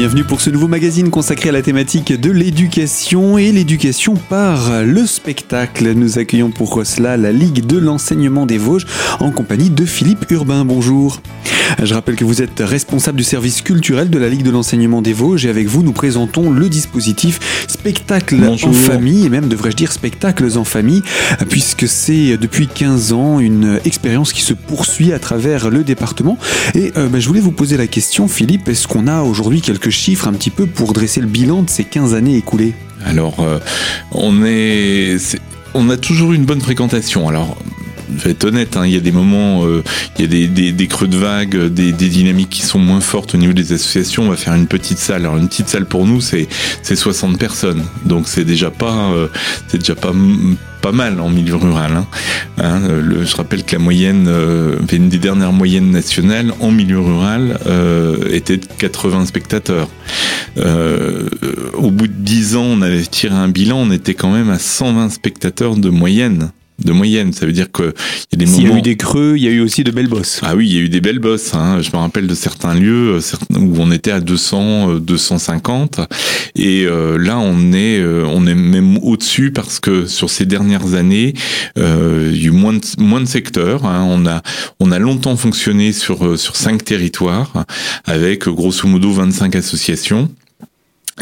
bienvenue pour ce nouveau magazine consacré à la thématique de l'éducation et l'éducation par le spectacle. Nous accueillons pour cela la Ligue de l'enseignement des Vosges en compagnie de Philippe Urbain. Bonjour. Je rappelle que vous êtes responsable du service culturel de la Ligue de l'enseignement des Vosges et avec vous nous présentons le dispositif spectacle en famille et même devrais-je dire spectacles en famille puisque c'est depuis 15 ans une expérience qui se poursuit à travers le département et euh, bah, je voulais vous poser la question Philippe, est-ce qu'on a aujourd'hui quelques chiffres un petit peu pour dresser le bilan de ces 15 années écoulées Alors euh, on est, on a toujours une bonne fréquentation. Alors je vais être honnête, hein, il y a des moments, euh, il y a des, des, creux de vague, des, des, dynamiques qui sont moins fortes au niveau des associations. On va faire une petite salle. Alors une petite salle pour nous, c'est c'est 60 personnes, donc c'est déjà pas euh, c'est déjà pas pas mal en milieu rural. Hein. Hein, le, je rappelle que la moyenne, euh, une des dernières moyennes nationales en milieu rural euh, était de 80 spectateurs. Euh, au bout de 10 ans, on avait tiré un bilan, on était quand même à 120 spectateurs de moyenne de moyenne. Ça veut dire que il y a des moments. Il y a eu des creux, il y a eu aussi de belles bosses. Ah oui, il y a eu des belles bosses. Hein. Je me rappelle de certains lieux euh, où on était à 200, 250, euh, et euh, là on est, on est même au-dessus parce que sur ces dernières années, il y a eu moins de, moins de secteurs. Hein. On a, on a longtemps fonctionné sur sur cinq territoires avec grosso modo 25 associations.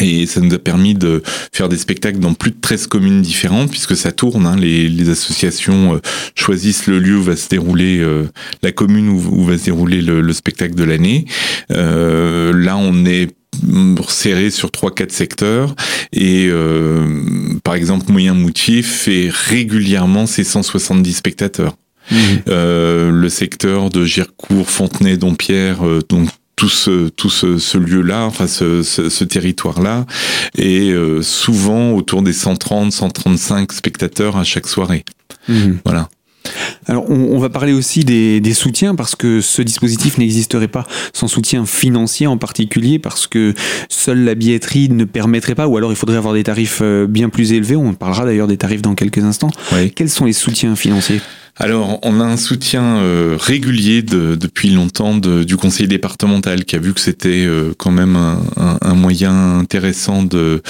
Et ça nous a permis de faire des spectacles dans plus de 13 communes différentes, puisque ça tourne. Hein, les, les, associations euh, choisissent le lieu où va se dérouler euh, la commune où, va se dérouler le, le spectacle de l'année. Euh, là, on est serré sur trois quatre secteurs et euh, par exemple Moyen Moutier fait régulièrement ses 170 spectateurs. Mmh. Euh, le secteur de Gircourt, Fontenay, Dompierre, donc tout ce tout ce, lieu-là, enfin ce, ce, territoire-là, et euh, souvent autour des 130, 135 spectateurs à chaque soirée. Mhm. Voilà. Alors, on, va parler aussi des, des, soutiens parce que ce dispositif n'existerait pas sans soutien financier en particulier parce que seule la billetterie ne permettrait pas, ou alors il faudrait avoir des tarifs euh, bien plus élevés. On parlera d'ailleurs des tarifs dans quelques instants. Quels sont les soutiens financiers? Alors, on a un soutien euh, régulier de, depuis longtemps du conseil départemental qui a vu que c'était euh, quand même un, moyen intéressant de,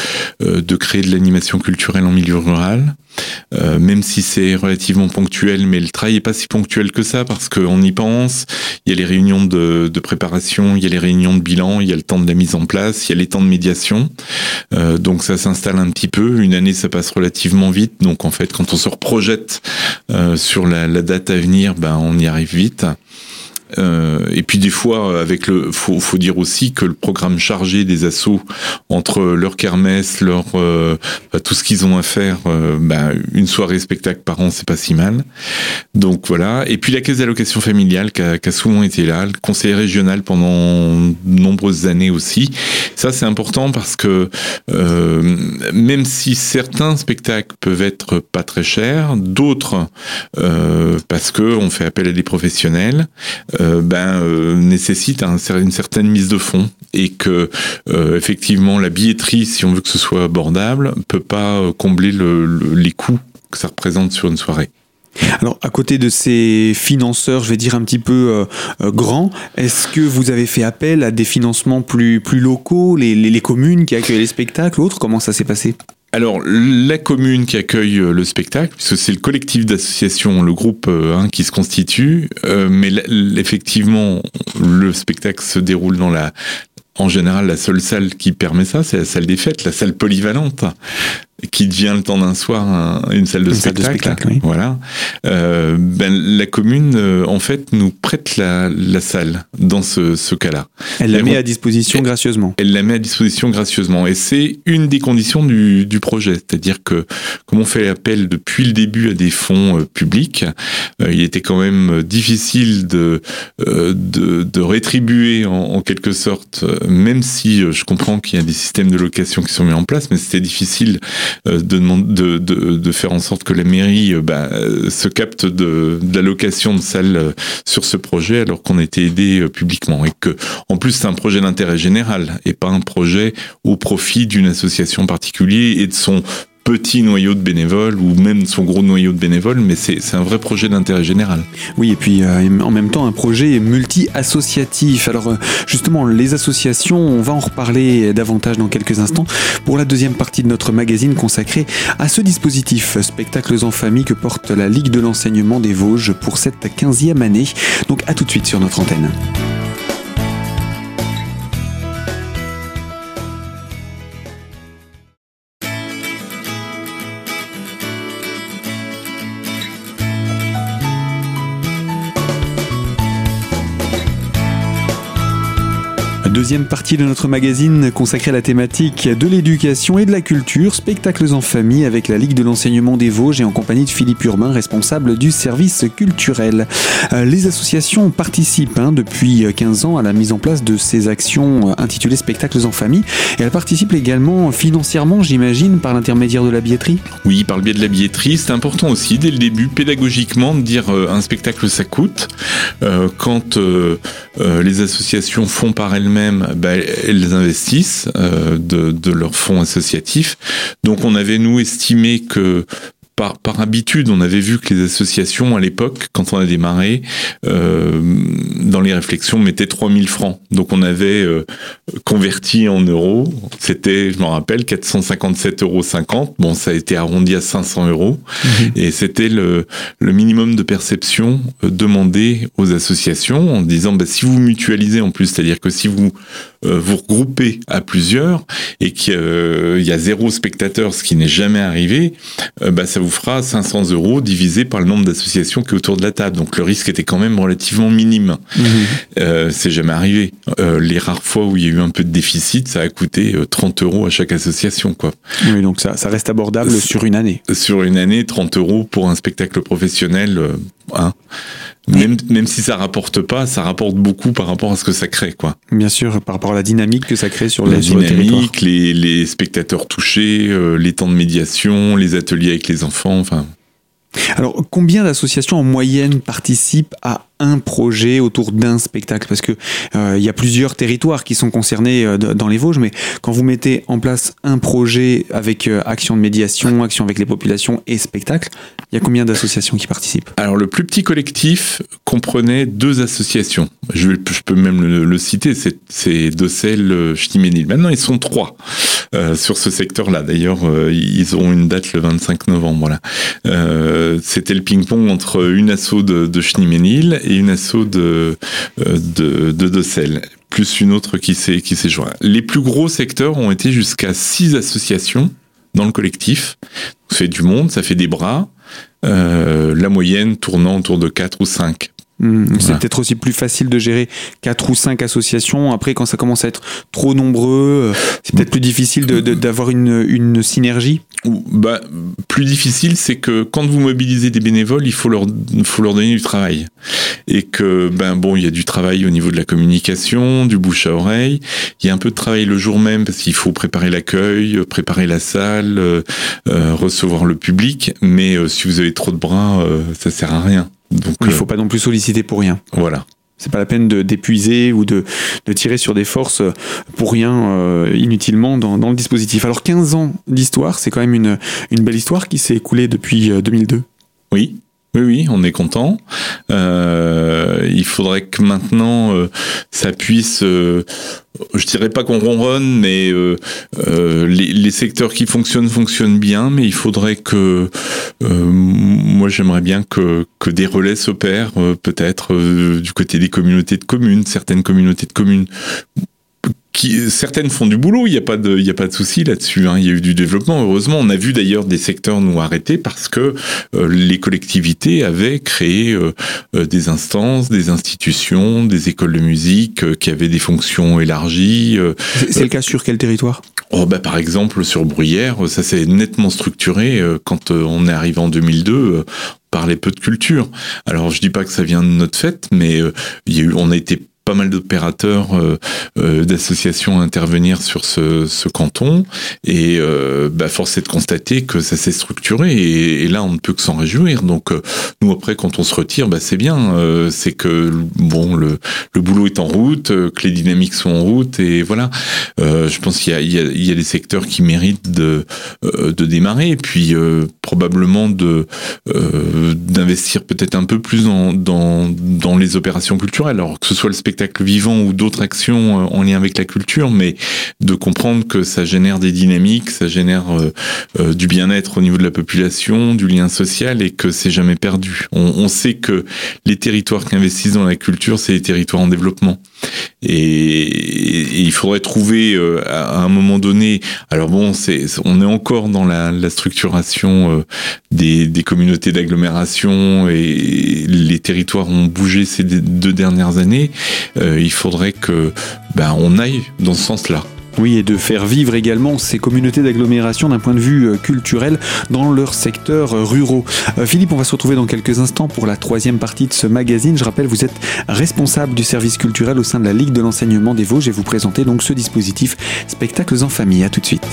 euh, de créer de l'animation culturelle en milieu rural. même si c'est relativement ponctuel, mais le travail est pas si ponctuel que ça parce qu'on y pense. Il y a les réunions de, de, préparation, il y a les réunions de bilan, il y a le temps de la mise en place, il y a les temps de médiation. donc ça s'installe un petit peu. Une année, ça passe relativement vite. Donc en fait, quand on se reprojette sur la la, date à venir, ben, on y arrive vite. Euh, et puis des fois, avec le, faut, faut dire aussi que le programme chargé des assauts entre leur kermesse, leur euh, tout ce qu'ils ont à faire, euh, ben, une soirée spectacle par an, c'est pas si mal. Donc voilà. Et puis la caisse d'allocation familiale qui a, qui a, souvent été là, le conseiller régional pendant de nombreuses années aussi. Ça c'est important parce que euh, même si certains spectacles peuvent être pas très chers, d'autres parce que on fait appel à des professionnels. Euh, ben, euh, nécessite un, une certaine mise de fonds et que euh, effectivement la billetterie, si on veut que ce soit abordable, peut pas combler le, les coûts que ça représente sur une soirée. Alors, à côté de ces financeurs, je vais dire un petit peu grands, est-ce que vous avez fait appel à des financements plus, locaux, les, les, les communes qui accueillent les spectacles, autres? Comment ça s'est passé? Alors, la commune qui accueille euh, le spectacle, puisque c'est le collectif d'associations, le groupe hein, qui se constitue, euh, mais effectivement, le spectacle se déroule dans la, en général, la seule salle qui permet ça, c'est la salle des fêtes, la salle polyvalente qui devient le temps d'un soir une salle de spectacle. Voilà. Euh, ben, la commune, euh, en fait, nous prête la, la salle dans ce, ce cas-là. Elle la met à disposition gracieusement. Elle la met à disposition gracieusement. Et c'est une des conditions du, du projet. C'est-à-dire que, comme on fait appel depuis le début à des fonds euh, publics, euh, il était quand même difficile de, euh, de, de, rétribuer en, en, quelque sorte, même si je comprends qu'il y a des systèmes de location qui sont mis en place, mais c'était difficile euh, de, de, faire en sorte que la mairie euh, bah, se capte de, de l'allocation de salles euh, sur ce projet alors qu'on était aidé publiquement et que en plus c'est un projet d'intérêt général et pas un projet au profit d'une association particulière et de son petit noyau de bénévoles ou même son gros noyau de bénévoles, mais c'est un vrai projet d'intérêt général. Oui, et puis euh, en même temps un projet multi-associatif. Alors euh, justement, les associations, on va en reparler davantage dans quelques instants pour la deuxième partie de notre magazine consacrée à ce dispositif Spectacles en famille que porte la Ligue de l'enseignement des Vosges pour cette 15e année. Donc à tout de suite sur notre antenne. Deuxième partie de notre magazine consacrée à la thématique de l'éducation et de la culture, spectacles en famille avec la Ligue de l'enseignement des Vosges et en compagnie de Philippe Urbain, responsable du service culturel. Euh, les associations participent hein, depuis 15 ans à la mise en place de ces actions intitulées spectacles en famille et elles participent également financièrement, j'imagine, par l'intermédiaire de la billetterie. Oui, par le biais de la billetterie, c'est important aussi dès le début pédagogiquement de dire euh, un spectacle ça coûte. Euh, quand les associations font par elles-mêmes bah, elles investissent euh, de, de leurs fonds associatifs. Donc on avait nous estimé que par, par, habitude, on avait vu que les associations à l'époque, quand on a démarré, euh, dans les réflexions, mettaient 3000 francs. Donc on avait euh, converti en euros, c'était, je m'en rappelle, 457,50 euros. Bon, ça a été arrondi à 500 euros. Mhm. Et c'était le, le, minimum de perception euh, demandé aux associations en disant, bah, si vous mutualisez en plus, c'est-à-dire que si vous vous regroupez à plusieurs et qu'il y a zéro spectateur, ce qui n'est jamais arrivé, bah, ça vous fera 500 euros divisé par le nombre d'associations qui est autour de la table. Donc le risque était quand même relativement minime. Euh, c'est jamais arrivé. Euh, les rares fois où il y a eu un peu de déficit, ça a coûté 30 euh, euros à chaque association. Quoi. Oui, donc ça, ça reste abordable sur une année. Sur une année, 30 euros pour un spectacle professionnel. Hein. Même, même si ça rapporte pas, ça rapporte beaucoup par rapport à ce que ça crée, quoi. Bien sûr, par rapport à la dynamique que ça crée sur, la les, dynamique, les, les, spectateurs touchés, euh, les temps de médiation, les ateliers avec les enfants, enfin. Alors, combien d'associations en moyenne participent à un projet autour d'un spectacle? Parce que euh, il y a plusieurs territoires qui sont concernés euh, dans les Vosges, mais quand vous mettez en place un projet avec euh, action de médiation, action avec les populations et spectacle, il y a combien d'associations qui participent? Alors, le plus petit collectif comprenait deux associations. Je, peux même le, citer, c'est Dossel, Ch'timénil. Maintenant, ils sont trois sur ce secteur-là. D'ailleurs, ils ont une date le 25 novembre. Voilà. C'était le ping-pong entre une asso de, de et une asso de, euh, de, de plus une autre qui s'est qui s'est joint. Les plus gros secteurs ont été jusqu'à six associations dans le collectif. Ça fait du monde, ça fait des bras. Euh, la moyenne tournant autour de 4 ou 5 hmm, c'est peut-être aussi plus facile de gérer quatre ou cinq associations. Après, quand ça commence à être trop nombreux, euh, c'est peut-être plus difficile d'avoir une, une synergie bah, plus difficile, c'est que quand vous mobilisez des bénévoles, il faut leur, faut leur donner du travail. Et que, ben bon, il y a du travail au niveau de la communication, du bouche à oreille. Il y a un peu de travail le jour même parce qu'il faut préparer l'accueil, préparer la salle, euh, euh, recevoir le public. Mais euh, si vous avez trop de bras, ça sert à rien. Donc, il ne faut pas non plus solliciter pour rien. Voilà. C'est pas la peine d'épuiser ou de, de, tirer sur des forces pour rien euh, inutilement dans, dans, le dispositif. Alors 15 ans d'histoire, c'est quand même une, une belle histoire qui s'est écoulée depuis 2002. Euh, oui, oui, oui, on est content. Euh, il faudrait que maintenant euh, ça puisse, euh, je dirais pas qu'on ronronne, mais euh, les, les, secteurs qui fonctionnent fonctionnent bien, mais il faudrait que, moi j'aimerais bien que, que des relais s'opèrent, peut-être du côté des communautés de communes, certaines communautés de communes certaines font du boulot, il n'y a pas de, il y a pas de souci là-dessus. Hein. Il y a eu du développement. Heureusement, on a vu d'ailleurs des secteurs nous arrêter parce que euh, les collectivités avaient créé euh, euh, des instances, des institutions, des écoles de musique qui avaient des fonctions élargies. C'est le cas sur quel territoire? Oh bah par exemple sur Bruyères, ça s'est nettement structuré quand on est arrivé en 2002 parlait peu de culture. Alors je dis pas que ça vient de notre fête, mais il y a eu, on a été pas mal d'opérateurs, d'associations à intervenir sur ce, ce canton. Et bah, force est de constater que ça s'est structuré. Et, là, on ne peut que s'en réjouir. Donc, nous, après, quand on se retire, bah, c'est bien. c'est que, bon, le, le boulot est en route, que les dynamiques sont en route. Et voilà. je pense qu'il y a, il y, a, il y a des secteurs qui méritent de, de démarrer. Et puis, probablement de euh, d'investir peut-être un peu plus dans, dans, dans les opérations culturelles, alors que ce soit le spectacle vivant ou d'autres actions euh, en lien avec la culture, mais de comprendre que ça génère des dynamiques, ça génère euh, du bien-être au niveau de la population, du lien social et que c'est jamais perdu. On, on sait que les territoires qui investissent dans la culture, c'est les territoires en développement. Et, il faudrait trouver à un moment donné. Alors bon, c'est on est encore dans la, structuration des, des communautés d'agglomération et les territoires ont bougé ces deux dernières années, euh, il faudrait que ben, on aille dans ce sens-là. Oui, et de faire vivre également ces communautés d'agglomération d'un point de vue euh, culturel dans leurs secteurs euh, ruraux. Philippe, on va se retrouver dans quelques instants pour la troisième partie de ce magazine. Je rappelle, vous êtes responsable du service culturel au sein de la Ligue de l'enseignement des Vosges et vous présentez donc ce dispositif Spectacles en famille. À tout de suite.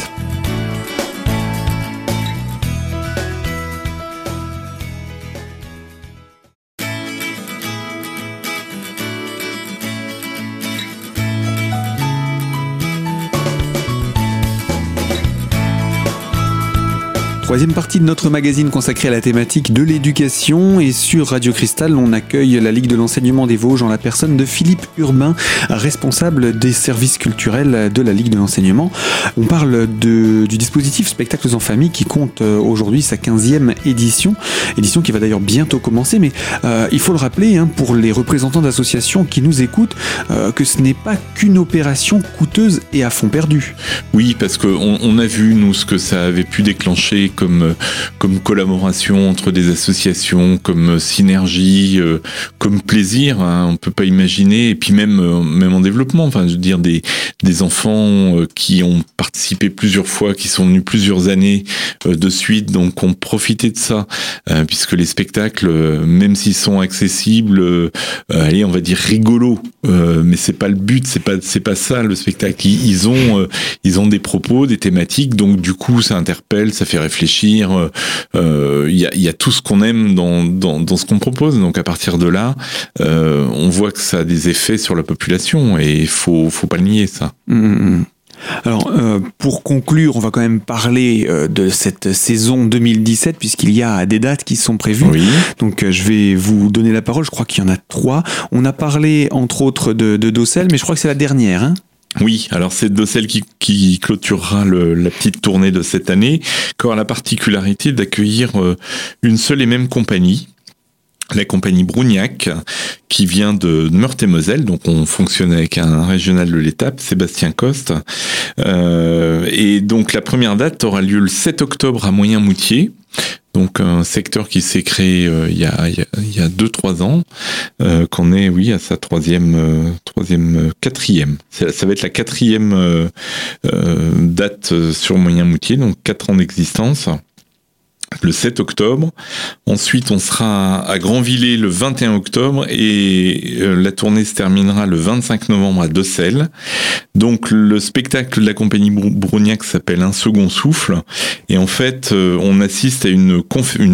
Troisième partie de notre magazine consacrée à la thématique de l'éducation et sur Radio Cristal, on accueille la Ligue de l'enseignement des Vosges en la personne de Philippe Urbain, responsable des services culturels de la Ligue de l'enseignement. On parle de, du dispositif Spectacles en famille qui compte euh, aujourd'hui sa 15e édition, édition qui va d'ailleurs bientôt commencer, mais euh, il faut le rappeler hein, pour les représentants d'associations qui nous écoutent euh, que ce n'est pas qu'une opération coûteuse et à fond perdu. Oui, parce qu'on on a vu, nous, ce que ça avait pu déclencher comme, comme collaboration entre des associations, comme synergie, euh, comme plaisir. Hein, on peut pas imaginer. Et puis même, euh, même en développement, enfin, je veux dire des, des enfants euh, qui ont participé plusieurs fois, qui sont venus plusieurs années de suite, donc ont profité de ça, puisque les spectacles, même s'ils sont accessibles, allez, on va dire rigolos, mais c'est pas le but, c'est pas c'est pas ça le spectacle. Ils, ils ont ils ont des propos, des thématiques, donc du coup ça interpelle, ça fait réfléchir euh, euh, il y, a, tout ce qu'on aime dans, ce qu'on propose. Donc à partir de là, euh, on voit que ça a des effets sur la population et il faut, faut pas le nier ça. Mmh, mmh, mmh. Alors, pour conclure, on va quand même parler de cette saison 2017, puisqu'il y a des dates qui sont prévues. Donc, je vais vous donner la parole. Je crois qu'il y en a trois. On a parlé, entre autres, de, de Dossel, mais je crois que c'est la dernière. Hein oui, alors c'est de celle qui, qui clôturera la petite tournée de cette année, qui aura la particularité d'accueillir euh, une seule et même compagnie, la compagnie Brougnac, qui vient de Meurthe-et-Moselle, donc on fonctionne avec un régional de l'étape, Sébastien Coste. Euh, et donc la première date aura lieu le 7 octobre à Moyen-Moutier. Donc un secteur qui s'est créé euh, il y a il y a deux trois ans, euh, qu'on est oui à sa troisième troisième quatrième. Ça, ça, va être la quatrième date sur Moyen Moutier, donc quatre ans d'existence le 7 octobre. Ensuite, on sera à Grandvillers le 21 octobre et euh, la tournée se terminera le 25 novembre à Dossel. Donc, le spectacle de la compagnie Brougnac s'appelle Un second souffle. Et en fait, euh, on assiste à une,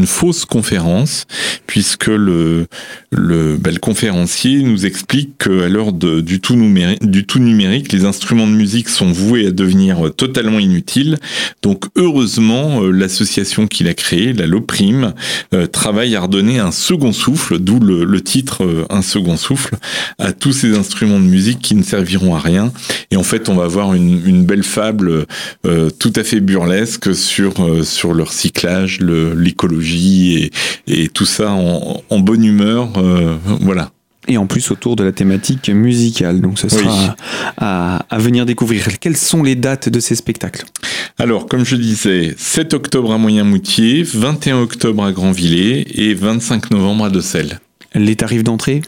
fausse conférence puisque le, le, bah, conférencier nous explique qu'à l'heure du, tout numérique, du les instruments de musique sont voués à devenir totalement inutiles. Donc, heureusement, euh, l'association qu'il a créée la Loprime, euh, travaille à redonner un second souffle, d'où le, titre euh, Un second souffle, à tous ces instruments de musique qui ne serviront à rien. Et en fait, on va avoir une, belle fable euh, tout à fait burlesque sur, sur le recyclage, l'écologie et, et, tout ça en, en bonne humeur. voilà et en plus autour de la thématique musicale. Donc ce sera à, à, venir découvrir. Quelles sont les dates de ces spectacles? Alors, comme je disais, 7 octobre à Moyen-Moutier, 21 octobre à Grandvillers et 25 novembre à Dossel. Les tarifs d'entrée?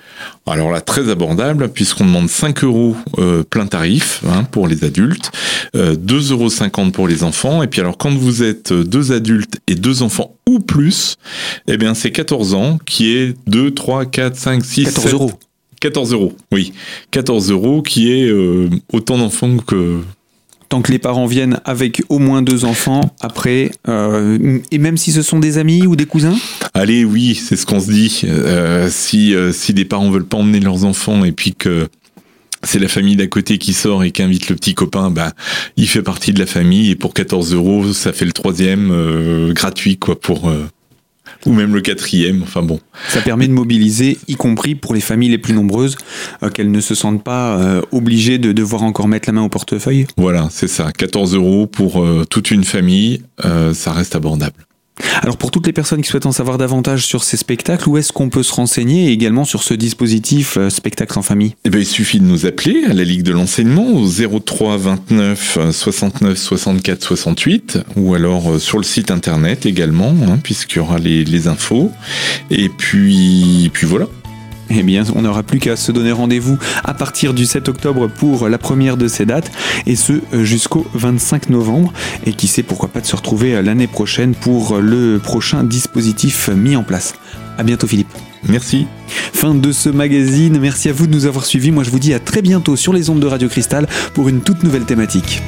Alors là, très abordable, puisqu'on demande 5 euros euh, plein tarif hein, pour les adultes, euh, 2,50 euros pour les enfants. Et puis alors, quand vous êtes deux adultes et deux enfants ou plus, eh bien c'est 14 ans, qui est 2, 3, 4, 5, 6, 14 euros. 14 euros, oui. 14 euros qui est euh, autant d'enfants que, tant que les parents viennent avec au moins deux enfants, après, euh, et même si ce sont des amis ou des cousins? Allez, oui, c'est ce qu'on se dit. Euh, si, euh, si des parents veulent pas emmener leurs enfants et puis que c'est la famille d'à côté qui sort et qui invite le petit copain, bah, il fait partie de la famille et pour 14 euros, ça fait le troisième gratuit, quoi, pour, ou même le quatrième. Enfin bon. Ça permet de mobiliser, y compris pour les familles les plus nombreuses, euh, qu'elles ne se sentent pas euh, obligées de devoir encore mettre la main au portefeuille. Voilà, c'est ça. 14 euros pour euh, toute une famille, ça reste abordable. Alors pour toutes les personnes qui souhaitent en savoir davantage sur ces spectacles, où est-ce qu'on peut se renseigner et également sur ce dispositif euh, spectacle en famille? Eh bien, Il suffit de nous appeler à la Ligue de l'enseignement au 03 29 69 64 68 ou alors euh, sur le site internet également, hein, puisqu'il y aura les, les infos. Et puis, puis voilà. Eh bien, on n'aura plus qu'à se donner rendez-vous à partir du 7 octobre pour la première de ces dates, et ce jusqu'au 25 novembre. Et qui sait pourquoi pas de se retrouver l'année prochaine pour le prochain dispositif mis en place. À bientôt, Philippe. Merci. Fin de ce magazine. Merci à vous de nous avoir suivis. Moi, je vous dis à très bientôt sur les ondes de Radio Cristal pour une toute nouvelle thématique.